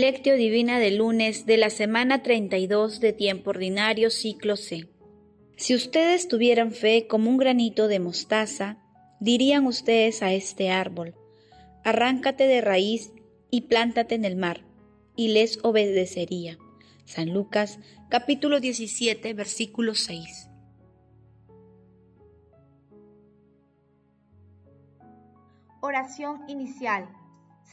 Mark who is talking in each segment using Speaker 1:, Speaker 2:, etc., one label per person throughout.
Speaker 1: Lectio Divina del lunes de la semana 32 de tiempo ordinario ciclo C. Si ustedes tuvieran fe como un granito de mostaza, dirían ustedes a este árbol, arráncate de raíz y plántate en el mar, y les obedecería. San Lucas capítulo 17 versículo 6.
Speaker 2: Oración inicial.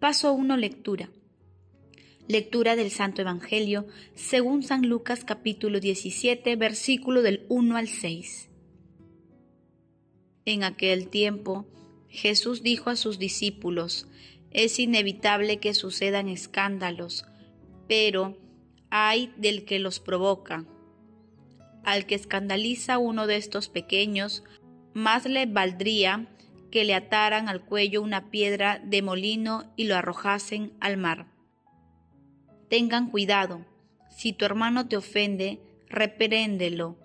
Speaker 1: Paso 1. Lectura. Lectura del Santo Evangelio según San Lucas capítulo 17, versículo del 1 al 6. En aquel tiempo, Jesús dijo a sus discípulos, es inevitable que sucedan escándalos, pero hay del que los provoca. Al que escandaliza uno de estos pequeños, más le valdría que le ataran al cuello una piedra de molino y lo arrojasen al mar. Tengan cuidado, si tu hermano te ofende, repréndelo.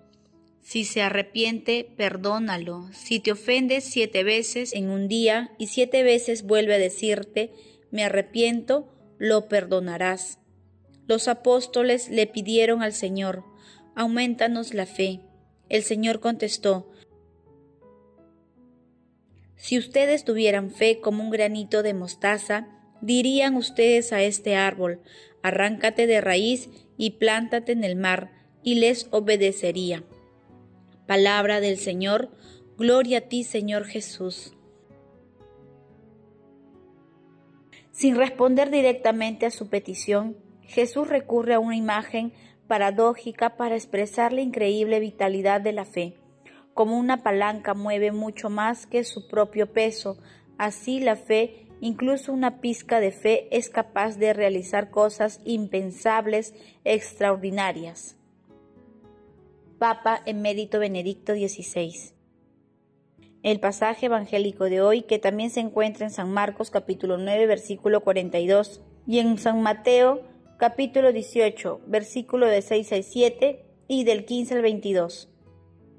Speaker 1: Si se arrepiente, perdónalo. Si te ofende siete veces en un día y siete veces vuelve a decirte, me arrepiento, lo perdonarás. Los apóstoles le pidieron al Señor, aumentanos la fe. El Señor contestó, si ustedes tuvieran fe como un granito de mostaza, dirían ustedes a este árbol, arráncate de raíz y plántate en el mar, y les obedecería. Palabra del Señor, gloria a ti Señor Jesús. Sin responder directamente a su petición, Jesús recurre a una imagen paradójica para expresar la increíble vitalidad de la fe como una palanca mueve mucho más que su propio peso, así la fe, incluso una pizca de fe, es capaz de realizar cosas impensables, extraordinarias. Papa Emérito Benedicto XVI. El pasaje evangélico de hoy, que también se encuentra en San Marcos capítulo 9, versículo 42, y en San Mateo capítulo 18, versículo de 6 al 7 y del 15 al 22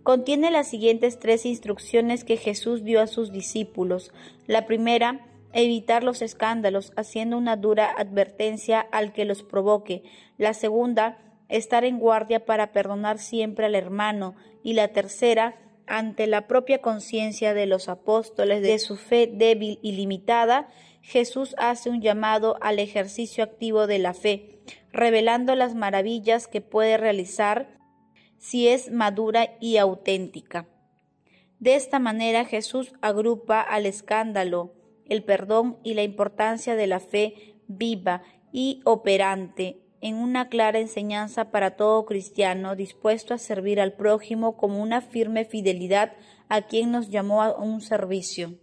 Speaker 1: contiene las siguientes tres instrucciones que Jesús dio a sus discípulos. La primera, evitar los escándalos, haciendo una dura advertencia al que los provoque. La segunda, estar en guardia para perdonar siempre al hermano. Y la tercera, ante la propia conciencia de los apóstoles de su fe débil y limitada, Jesús hace un llamado al ejercicio activo de la fe, revelando las maravillas que puede realizar si es madura y auténtica. De esta manera Jesús agrupa al escándalo, el perdón y la importancia de la fe viva y operante en una clara enseñanza para todo cristiano dispuesto a servir al prójimo como una firme fidelidad a quien nos llamó a un servicio.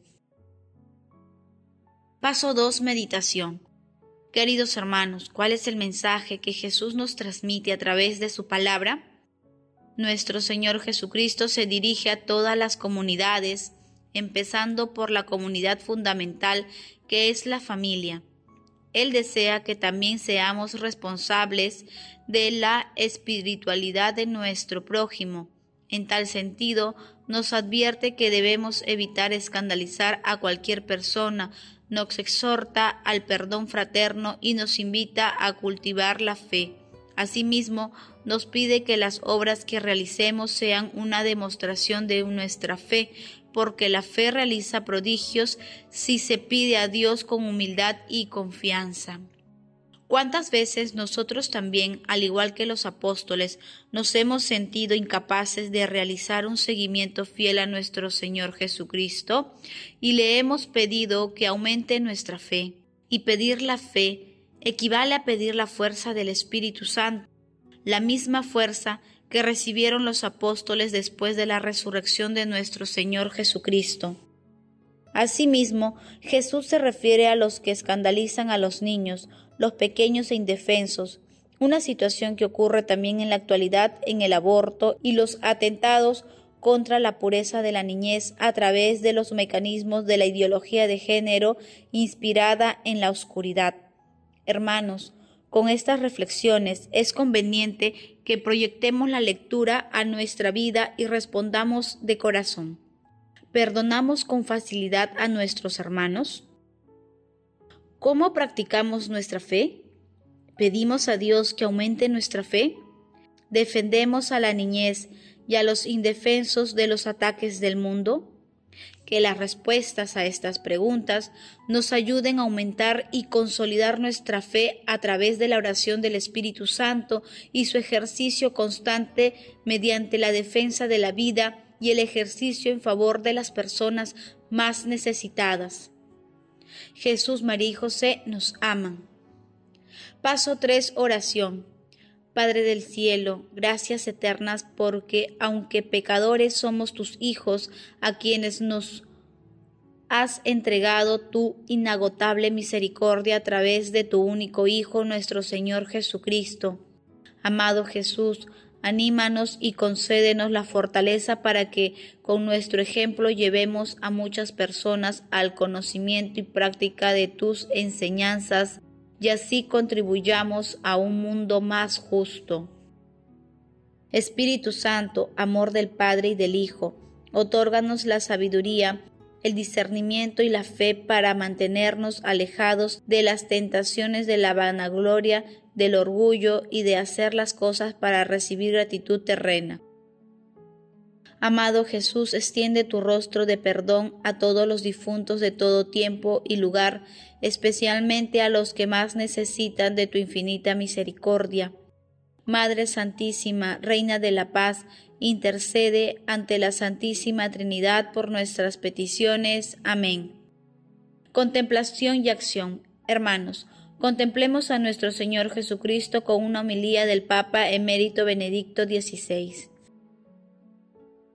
Speaker 1: Paso 2. Meditación. Queridos hermanos, ¿cuál es el mensaje que Jesús nos transmite a través de su palabra? Nuestro Señor Jesucristo se dirige a todas las comunidades, empezando por la comunidad fundamental que es la familia. Él desea que también seamos responsables de la espiritualidad de nuestro prójimo. En tal sentido, nos advierte que debemos evitar escandalizar a cualquier persona, nos exhorta al perdón fraterno y nos invita a cultivar la fe. Asimismo, nos pide que las obras que realicemos sean una demostración de nuestra fe, porque la fe realiza prodigios si se pide a Dios con humildad y confianza. ¿Cuántas veces nosotros también, al igual que los apóstoles, nos hemos sentido incapaces de realizar un seguimiento fiel a nuestro Señor Jesucristo y le hemos pedido que aumente nuestra fe? Y pedir la fe equivale a pedir la fuerza del Espíritu Santo, la misma fuerza que recibieron los apóstoles después de la resurrección de nuestro Señor Jesucristo. Asimismo, Jesús se refiere a los que escandalizan a los niños, los pequeños e indefensos, una situación que ocurre también en la actualidad en el aborto y los atentados contra la pureza de la niñez a través de los mecanismos de la ideología de género inspirada en la oscuridad. Hermanos, con estas reflexiones es conveniente que proyectemos la lectura a nuestra vida y respondamos de corazón. ¿Perdonamos con facilidad a nuestros hermanos? ¿Cómo practicamos nuestra fe? ¿Pedimos a Dios que aumente nuestra fe? ¿Defendemos a la niñez y a los indefensos de los ataques del mundo? Que las respuestas a estas preguntas nos ayuden a aumentar y consolidar nuestra fe a través de la oración del Espíritu Santo y su ejercicio constante mediante la defensa de la vida y el ejercicio en favor de las personas más necesitadas. Jesús, María y José nos aman. Paso 3. Oración. Padre del cielo, gracias eternas porque aunque pecadores somos tus hijos, a quienes nos has entregado tu inagotable misericordia a través de tu único Hijo, nuestro Señor Jesucristo. Amado Jesús, anímanos y concédenos la fortaleza para que con nuestro ejemplo llevemos a muchas personas al conocimiento y práctica de tus enseñanzas y así contribuyamos a un mundo más justo. Espíritu Santo, amor del Padre y del Hijo, otórganos la sabiduría, el discernimiento y la fe para mantenernos alejados de las tentaciones de la vanagloria, del orgullo y de hacer las cosas para recibir gratitud terrena. Amado Jesús, extiende tu rostro de perdón a todos los difuntos de todo tiempo y lugar, especialmente a los que más necesitan de tu infinita misericordia. Madre Santísima, Reina de la Paz, intercede ante la Santísima Trinidad por nuestras peticiones. Amén. Contemplación y acción. Hermanos, contemplemos a nuestro Señor Jesucristo con una homilía del Papa emérito Benedicto XVI.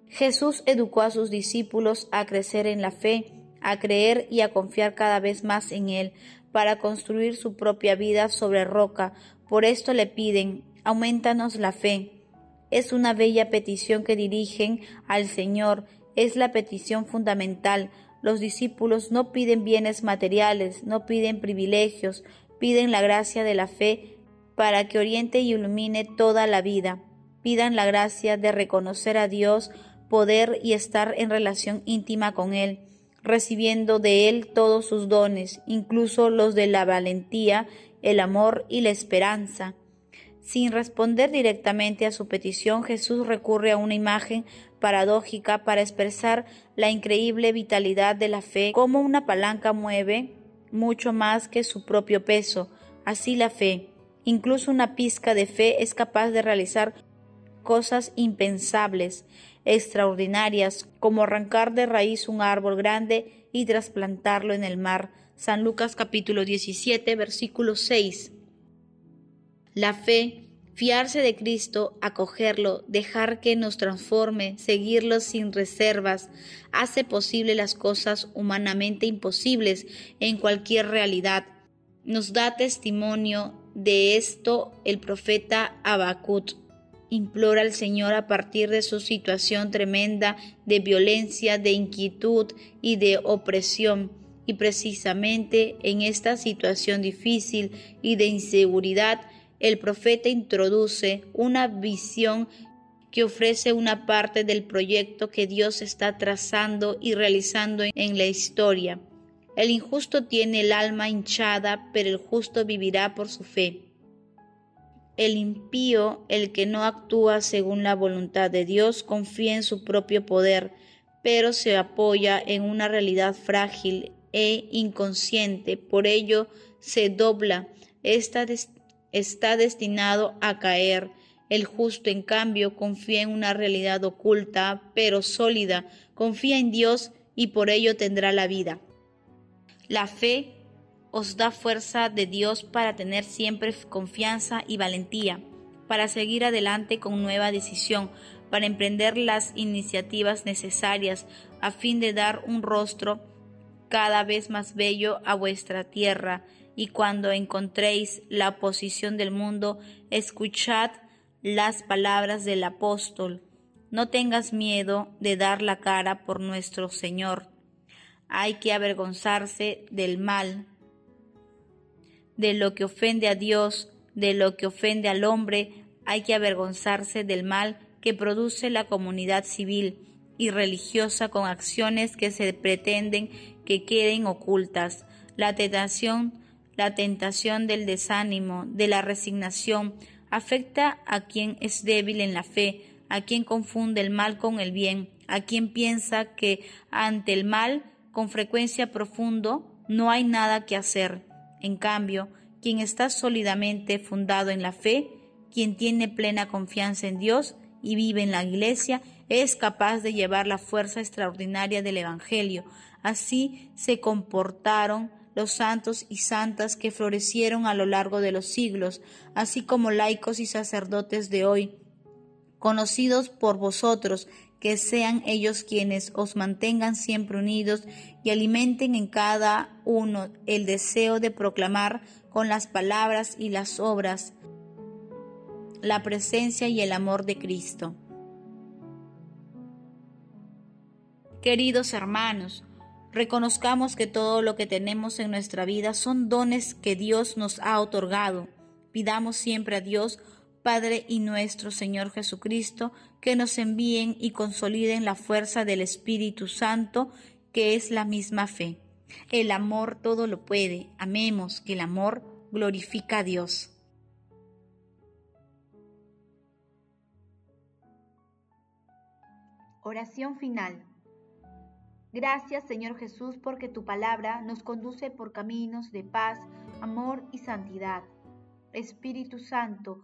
Speaker 1: Jesús educó a sus discípulos a crecer en la fe, a creer y a confiar cada vez más en Él, para construir su propia vida sobre roca. Por esto le piden, aumentanos la fe. Es una bella petición que dirigen al Señor, es la petición fundamental. Los discípulos no piden bienes materiales, no piden privilegios, piden la gracia de la fe para que oriente y ilumine toda la vida. Pidan la gracia de reconocer a Dios poder y estar en relación íntima con Él, recibiendo de Él todos sus dones, incluso los de la valentía, el amor y la esperanza. Sin responder directamente a su petición, Jesús recurre a una imagen paradójica para expresar la increíble vitalidad de la fe, como una palanca mueve mucho más que su propio peso. Así la fe, incluso una pizca de fe, es capaz de realizar cosas impensables extraordinarias, como arrancar de raíz un árbol grande y trasplantarlo en el mar. San Lucas capítulo 17, versículo 6. La fe, fiarse de Cristo, acogerlo, dejar que nos transforme, seguirlo sin reservas, hace posible las cosas humanamente imposibles en cualquier realidad. Nos da testimonio de esto el profeta Abacut implora al Señor a partir de su situación tremenda de violencia, de inquietud y de opresión. Y precisamente en esta situación difícil y de inseguridad, el profeta introduce una visión que ofrece una parte del proyecto que Dios está trazando y realizando en la historia. El injusto tiene el alma hinchada, pero el justo vivirá por su fe. El impío, el que no actúa según la voluntad de Dios, confía en su propio poder, pero se apoya en una realidad frágil e inconsciente. Por ello se dobla. Está, está destinado a caer. El justo, en cambio, confía en una realidad oculta, pero sólida. Confía en Dios y por ello tendrá la vida. La fe os da fuerza de Dios para tener siempre confianza y valentía, para seguir adelante con nueva decisión, para emprender las iniciativas necesarias a fin de dar un rostro cada vez más bello a vuestra tierra, y cuando encontréis la oposición del mundo, escuchad las palabras del apóstol. No tengas miedo de dar la cara por nuestro Señor. Hay que avergonzarse del mal, de lo que ofende a Dios, de lo que ofende al hombre, hay que avergonzarse del mal que produce la comunidad civil y religiosa con acciones que se pretenden que queden ocultas. La tentación, la tentación del desánimo, de la resignación, afecta a quien es débil en la fe, a quien confunde el mal con el bien, a quien piensa que ante el mal, con frecuencia profundo, no hay nada que hacer. En cambio, quien está sólidamente fundado en la fe, quien tiene plena confianza en Dios y vive en la iglesia, es capaz de llevar la fuerza extraordinaria del Evangelio. Así se comportaron los santos y santas que florecieron a lo largo de los siglos, así como laicos y sacerdotes de hoy, conocidos por vosotros, que sean ellos quienes os mantengan siempre unidos y alimenten en cada uno el deseo de proclamar con las palabras y las obras la presencia y el amor de Cristo. Queridos hermanos, reconozcamos que todo lo que tenemos en nuestra vida son dones que Dios nos ha otorgado. Pidamos siempre a Dios, Padre y nuestro Señor Jesucristo, que nos envíen y consoliden la fuerza del Espíritu Santo, que es la misma fe. El amor todo lo puede. Amemos que el amor glorifica a Dios.
Speaker 2: Oración final. Gracias Señor Jesús porque tu palabra nos conduce por caminos de paz, amor y santidad. Espíritu Santo,